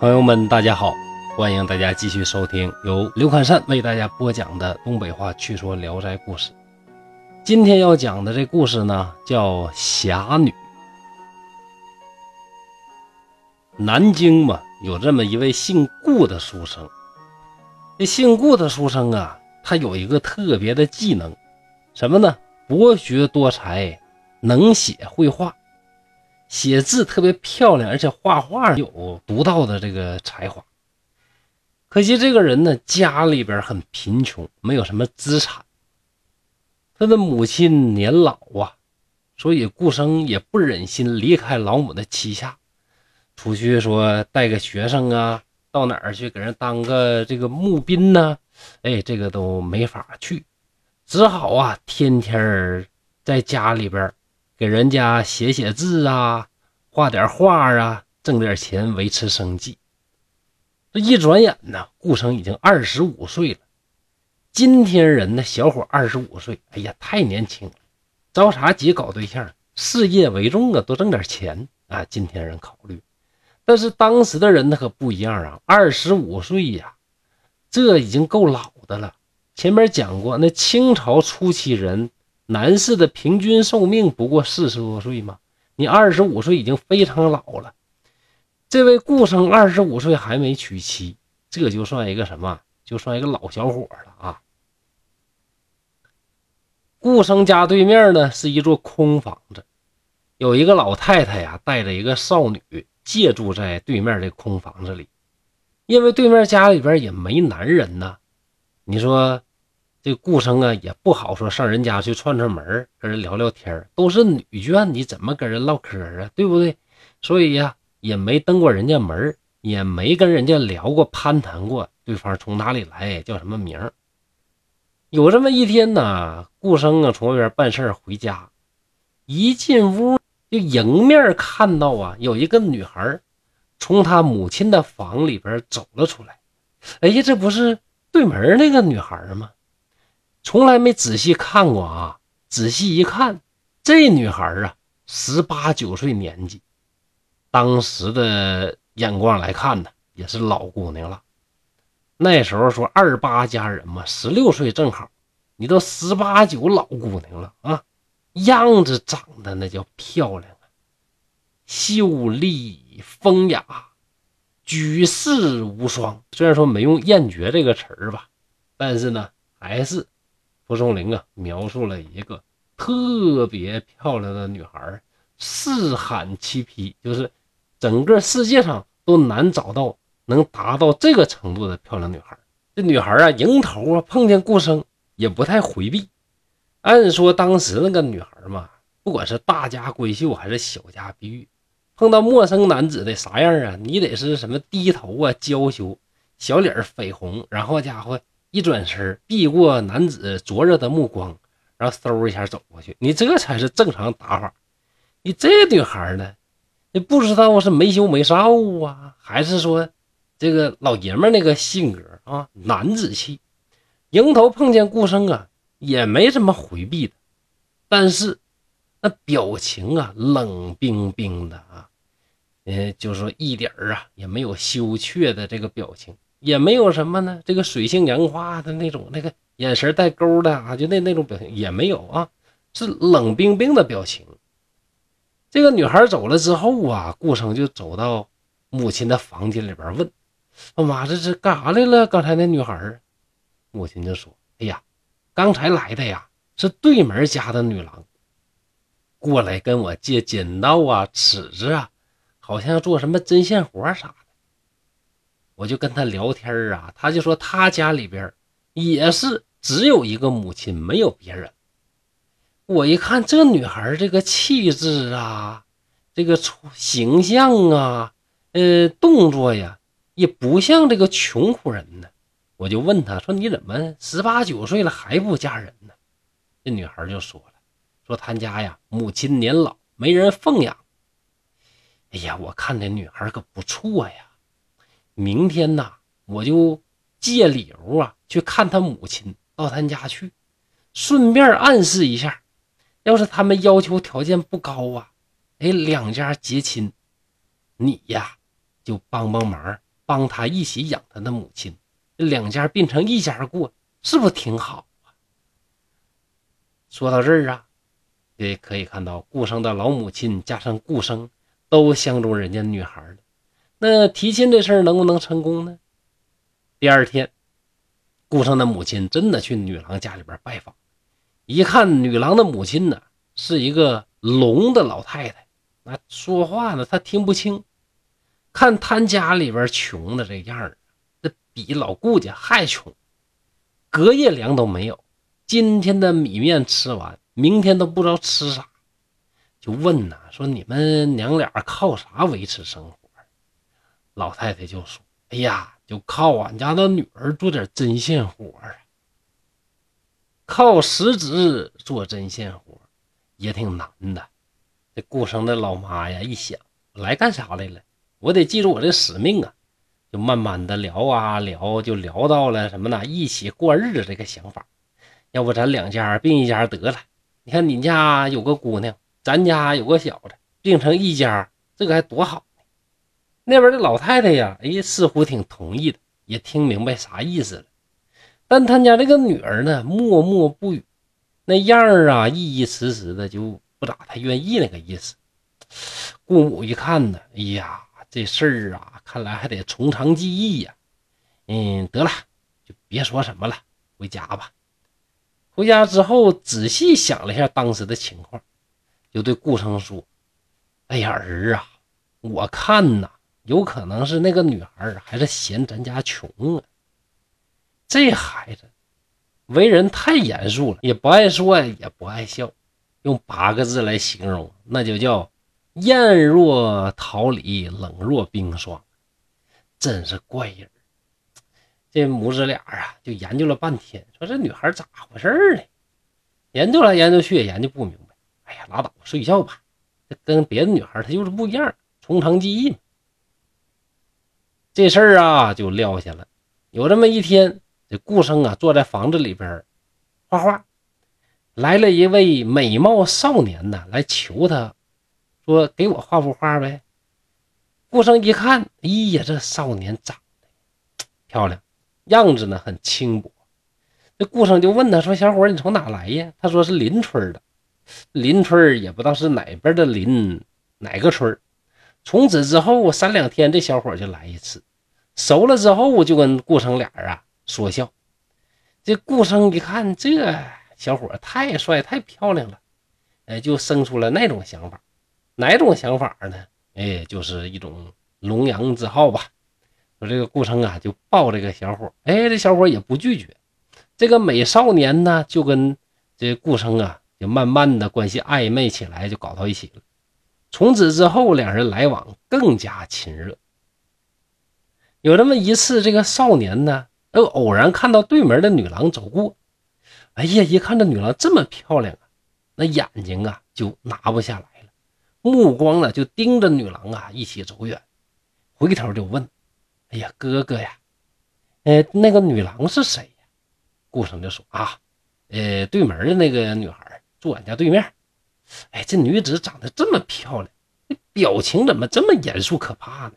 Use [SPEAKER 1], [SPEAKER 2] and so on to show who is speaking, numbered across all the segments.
[SPEAKER 1] 朋友们，大家好，欢迎大家继续收听由刘侃山为大家播讲的东北话趣说《聊斋故事》。今天要讲的这故事呢，叫《侠女》。南京嘛，有这么一位姓顾的书生。这姓顾的书生啊，他有一个特别的技能，什么呢？博学多才，能写会画。写字特别漂亮，而且画画有独到的这个才华。可惜这个人呢，家里边很贫穷，没有什么资产。他的母亲年老啊，所以顾生也不忍心离开老母的膝下，出去说带个学生啊，到哪儿去给人当个这个募兵呢？哎，这个都没法去，只好啊，天天在家里边。给人家写写字啊，画点画啊，挣点钱维持生计。这一转眼呢，顾城已经二十五岁了。今天人呢，小伙二十五岁，哎呀，太年轻了，着啥急搞对象？事业为重啊，多挣点钱啊。今天人考虑，但是当时的人那可不一样啊，二十五岁呀，这已经够老的了。前面讲过，那清朝初期人。男士的平均寿命不过四十多岁嘛，你二十五岁已经非常老了。这位顾生二十五岁还没娶妻，这就算一个什么？就算一个老小伙了啊。顾生家对面呢是一座空房子，有一个老太太呀带着一个少女借住在对面这空房子里，因为对面家里边也没男人呐，你说。这顾生啊也不好说，上人家去串串门，跟人聊聊天都是女眷，你怎么跟人唠嗑啊？对不对？所以呀，也没登过人家门，也没跟人家聊过、攀谈过对方从哪里来，叫什么名。有这么一天呢，顾生啊从外边办事回家，一进屋就迎面看到啊有一个女孩从他母亲的房里边走了出来。哎呀，这不是对门那个女孩吗？从来没仔细看过啊！仔细一看，这女孩啊，十八九岁年纪，当时的眼光来看呢，也是老姑娘了。那时候说二八佳人嘛，十六岁正好，你都十八九老姑娘了啊，样子长得那叫漂亮啊，秀丽风雅，举世无双。虽然说没用艳绝这个词儿吧，但是呢，还是。蒲松龄啊，描述了一个特别漂亮的女孩，四罕七匹，就是整个世界上都难找到能达到这个程度的漂亮女孩。这女孩啊，迎头啊碰见顾生也不太回避。按说当时那个女孩嘛，不管是大家闺秀还是小家碧玉，碰到陌生男子的啥样啊？你得是什么低头啊，娇羞，小脸绯红，然后家伙。一转身，避过男子灼热的目光，然后嗖一下走过去。你这才是正常打法。你这女孩呢？你不知道是没羞没臊啊，还是说这个老爷们那个性格啊，男子气？迎头碰见顾生啊，也没什么回避的，但是那表情啊，冷冰冰的啊，呃，就是说一点儿啊，也没有羞怯的这个表情。也没有什么呢，这个水性杨花的那种，那个眼神带勾的啊，就那那种表情也没有啊，是冷冰冰的表情。这个女孩走了之后啊，顾生就走到母亲的房间里边问：“妈，这是干啥来了？刚才那女孩？”母亲就说：“哎呀，刚才来的呀，是对门家的女郎，过来跟我借剪刀啊、尺子啊，好像做什么针线活啥的。”我就跟他聊天啊，他就说他家里边也是只有一个母亲，没有别人。我一看这女孩这个气质啊，这个出形象啊，呃，动作呀，也不像这个穷苦人呢。我就问他说：“你怎么十八九岁了还不嫁人呢？”这女孩就说了：“说他家呀，母亲年老，没人奉养。”哎呀，我看这女孩可不错呀。明天呐，我就借理由啊去看他母亲，到他家去，顺便暗示一下，要是他们要求条件不高啊，哎，两家结亲，你呀就帮帮忙，帮他一起养他的母亲，两家变成一家过，是不是挺好啊？说到这儿啊，也可以看到顾生的老母亲加上顾生都相中人家女孩了。那提亲这事儿能不能成功呢？第二天，顾生的母亲真的去女郎家里边拜访，一看女郎的母亲呢，是一个聋的老太太，那说话呢她听不清。看他家里边穷的这样儿，这比老顾家还穷，隔夜粮都没有。今天的米面吃完，明天都不知道吃啥，就问呐，说你们娘俩靠啥维持生活？老太太就说：“哎呀，就靠俺家的女儿做点针线活啊，靠食指做针线活也挺难的。”这顾生的老妈呀，一想来干啥来了？我得记住我这使命啊！就慢慢的聊啊聊，就聊到了什么呢？一起过日子这个想法。要不咱两家并一家得了？你看你家有个姑娘，咱家有个小子，并成一家，这个还多好！那边的老太太呀，哎，似乎挺同意的，也听明白啥意思了。但他家这个女儿呢，默默不语，那样儿啊，意意迟迟的，就不咋太愿意那个意思。顾母一看呢，哎呀！这事儿啊，看来还得从长计议呀。嗯，得了，就别说什么了，回家吧。回家之后，仔细想了一下当时的情况，就对顾生说：“哎呀，儿啊，我看呐，有可能是那个女孩还是嫌咱家穷啊。这孩子为人太严肃了，也不爱说，也不爱笑，用八个字来形容，那就叫……”艳若桃李，冷若冰霜，真是怪人。这母子俩啊，就研究了半天，说这女孩咋回事呢？研究来研究去，也研究不明白。哎呀，拉倒，睡觉吧。这跟别的女孩她就是不一样，从长计议。这事儿啊，就撂下了。有这么一天，这顾生啊，坐在房子里边画画，来了一位美貌少年呢，来求他。说给我画幅画呗。顾生一看，哎呀，这少年长得漂亮，样子呢很轻薄。这顾生就问他说：“小伙，你从哪来呀？”他说：“是邻村的。”邻村也不知道是哪边的邻，哪个村从此之后，三两天这小伙就来一次，熟了之后就跟顾生俩人啊说笑。这顾生一看，这小伙太帅太漂亮了，哎，就生出了那种想法。哪种想法呢？哎，就是一种龙阳之好吧。说这个顾生啊，就抱这个小伙，哎，这小伙也不拒绝。这个美少年呢，就跟这顾生啊，就慢慢的关系暧昧起来，就搞到一起了。从此之后，两人来往更加亲热。有这么一次，这个少年呢，又偶然看到对门的女郎走过，哎呀，一看这女郎这么漂亮啊，那眼睛啊就拿不下来了。目光呢，就盯着女郎啊，一起走远，回头就问：“哎呀，哥哥呀，呃，那个女郎是谁呀？”顾生就说：“啊，呃，对门的那个女孩住俺家对面。哎，这女子长得这么漂亮，表情怎么这么严肃可怕呢？”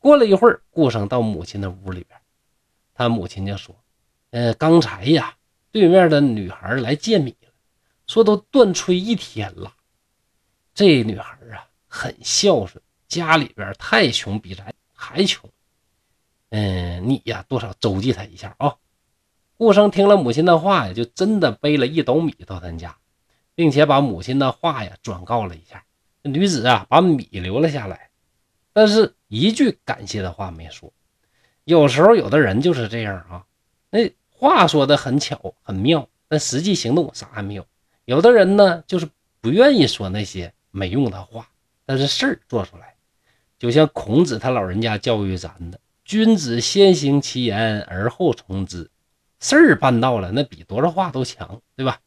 [SPEAKER 1] 过了一会儿，顾生到母亲的屋里边，他母亲就说：“呃，刚才呀，对面的女孩来借米了，说都断炊一天了。”这女孩啊，很孝顺，家里边太穷，比咱还穷。嗯，你呀，多少周济她一下啊。顾生听了母亲的话呀，就真的背了一斗米到他家，并且把母亲的话呀转告了一下。女子啊，把米留了下来，但是一句感谢的话没说。有时候有的人就是这样啊，那话说的很巧很妙，但实际行动啥也没有。有的人呢，就是不愿意说那些。没用的话，但是事儿做出来，就像孔子他老人家教育咱的：“君子先行其言，而后从之。”事儿办到了，那比多少话都强，对吧？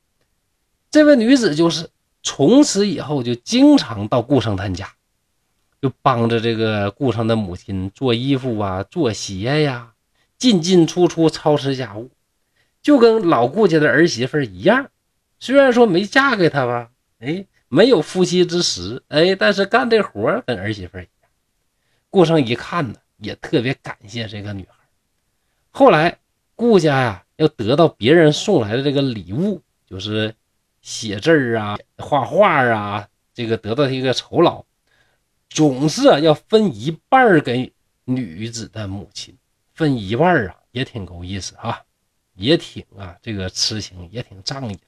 [SPEAKER 1] 这位女子就是从此以后就经常到顾生他家，就帮着这个顾生的母亲做衣服啊、做鞋呀，进进出出操持家务，就跟老顾家的儿媳妇一样。虽然说没嫁给他吧，哎。没有夫妻之实，哎，但是干这活跟儿媳妇一样。顾生一看呢，也特别感谢这个女孩。后来顾家呀，要得到别人送来的这个礼物，就是写字儿啊、画画啊，这个得到一个酬劳，总是啊要分一半给女子的母亲，分一半啊，也挺够意思啊，也挺啊，这个痴情也挺仗义。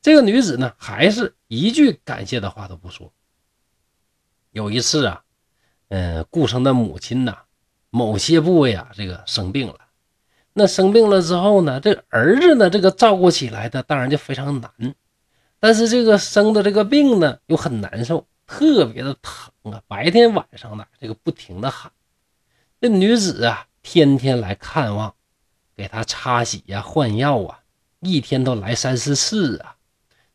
[SPEAKER 1] 这个女子呢，还是一句感谢的话都不说。有一次啊，嗯，顾生的母亲呐，某些部位啊，这个生病了。那生病了之后呢，这儿子呢，这个照顾起来的当然就非常难。但是这个生的这个病呢，又很难受，特别的疼啊，白天晚上的这个不停的喊。这女子啊，天天来看望，给他擦洗呀、换药啊，一天都来三四次啊。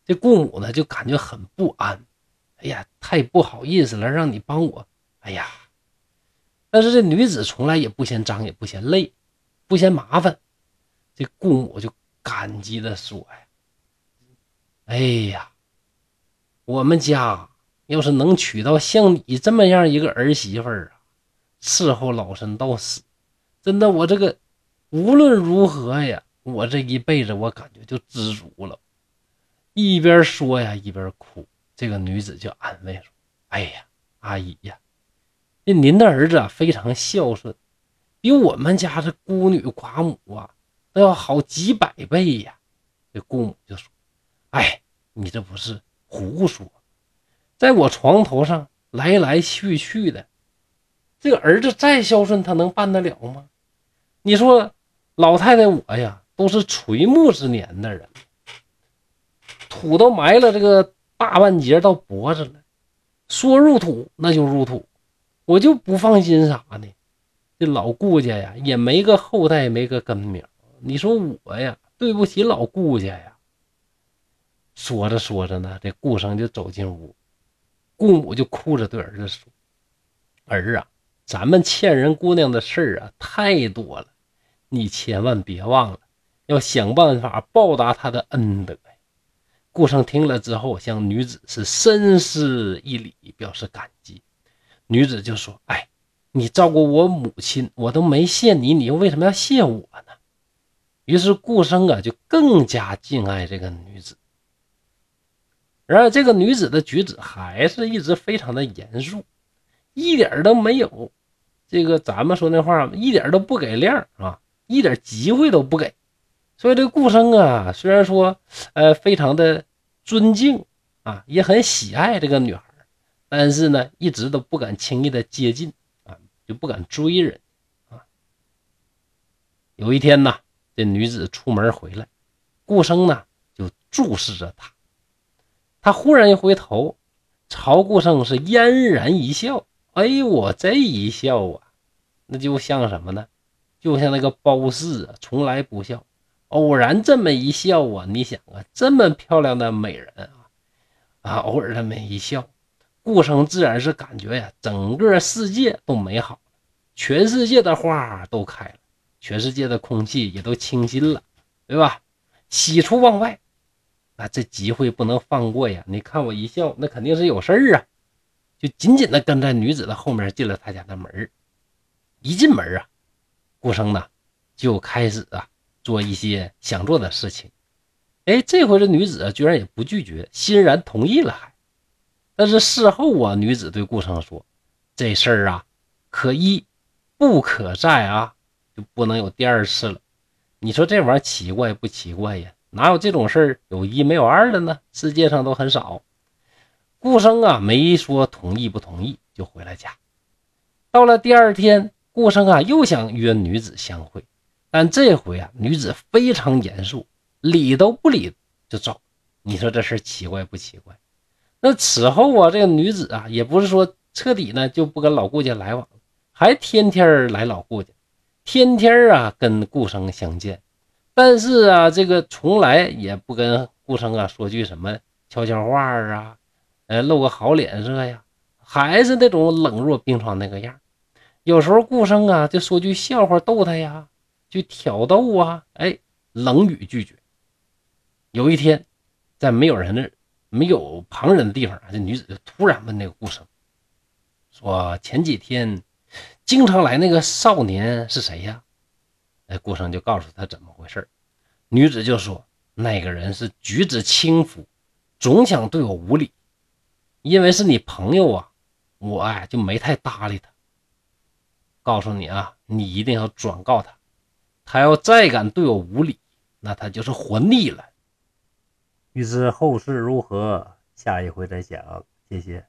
[SPEAKER 1] 这顾母呢就感觉很不安，哎呀，太不好意思了，让你帮我，哎呀，但是这女子从来也不嫌脏，也不嫌累，不嫌麻烦。这顾母就感激的说呀：“哎呀，我们家要是能娶到像你这么样一个儿媳妇儿啊，伺候老身到死，真的，我这个无论如何呀，我这一辈子我感觉就知足了。”一边说呀，一边哭。这个女子就安慰说：“哎呀，阿姨呀，这您的儿子啊非常孝顺，比我们家这孤女寡母啊都要好几百倍呀。”这姑母就说：“哎，你这不是胡说，在我床头上来来去去的，这个儿子再孝顺，他能办得了吗？你说，老太太我呀，都是垂暮之年的人。”土都埋了这个大半截到脖子了，说入土那就入土，我就不放心啥呢？这老顾家呀也没个后代，没个根苗。你说我呀对不起老顾家呀。说着说着呢，这顾生就走进屋，顾母就哭着对儿子说：“儿啊，咱们欠人姑娘的事儿啊太多了，你千万别忘了，要想办法报答她的恩德。”顾生听了之后，向女子是深施一礼，表示感激。女子就说：“哎，你照顾我母亲，我都没谢你，你又为什么要谢我呢？”于是顾生啊，就更加敬爱这个女子。然而，这个女子的举止还是一直非常的严肃，一点都没有这个咱们说那话，一点都不给面啊，一点机会都不给。所以，这个顾生啊，虽然说呃，非常的。尊敬啊，也很喜爱这个女孩，但是呢，一直都不敢轻易的接近啊，就不敢追人啊。有一天呢，这女子出门回来，顾生呢就注视着她，他忽然一回头，朝顾生是嫣然一笑。哎呦，我这一笑啊，那就像什么呢？就像那个褒姒啊，从来不笑。偶然这么一笑啊，你想啊，这么漂亮的美人啊，啊，偶尔这么一笑，顾生自然是感觉呀，整个世界都美好，全世界的花都开了，全世界的空气也都清新了，对吧？喜出望外，那这机会不能放过呀！你看我一笑，那肯定是有事儿啊，就紧紧的跟在女子的后面进了他家的门一进门啊，顾生呢就开始啊。做一些想做的事情，哎，这回这女子居然也不拒绝，欣然同意了。还，但是事后啊，女子对顾生说：“这事儿啊，可一不可再啊，就不能有第二次了。”你说这玩意儿奇怪不奇怪呀？哪有这种事儿有一没有二的呢？世界上都很少。顾生啊，没说同意不同意，就回了家。到了第二天，顾生啊又想约女子相会。但这回啊，女子非常严肃，理都不理就走。你说这事奇怪不奇怪？那此后啊，这个女子啊，也不是说彻底呢就不跟老顾家来往了，还天天来老顾家，天天啊跟顾生相见。但是啊，这个从来也不跟顾生啊说句什么悄悄话啊，呃，露个好脸色呀，还是那种冷若冰霜那个样。有时候顾生啊就说句笑话逗他呀。就挑逗啊！哎，冷语拒绝。有一天，在没有人的、没有旁人的地方，这女子就突然问那个顾生说：“前几天经常来那个少年是谁呀？哎，顾生就告诉他怎么回事女子就说那个人是举止轻浮，总想对我无礼，因为是你朋友啊，我哎就没太搭理他。告诉你啊，你一定要转告他，他要再敢对我无礼，那他就是活腻了。
[SPEAKER 2] 欲知后事如何，下一回再讲。谢谢。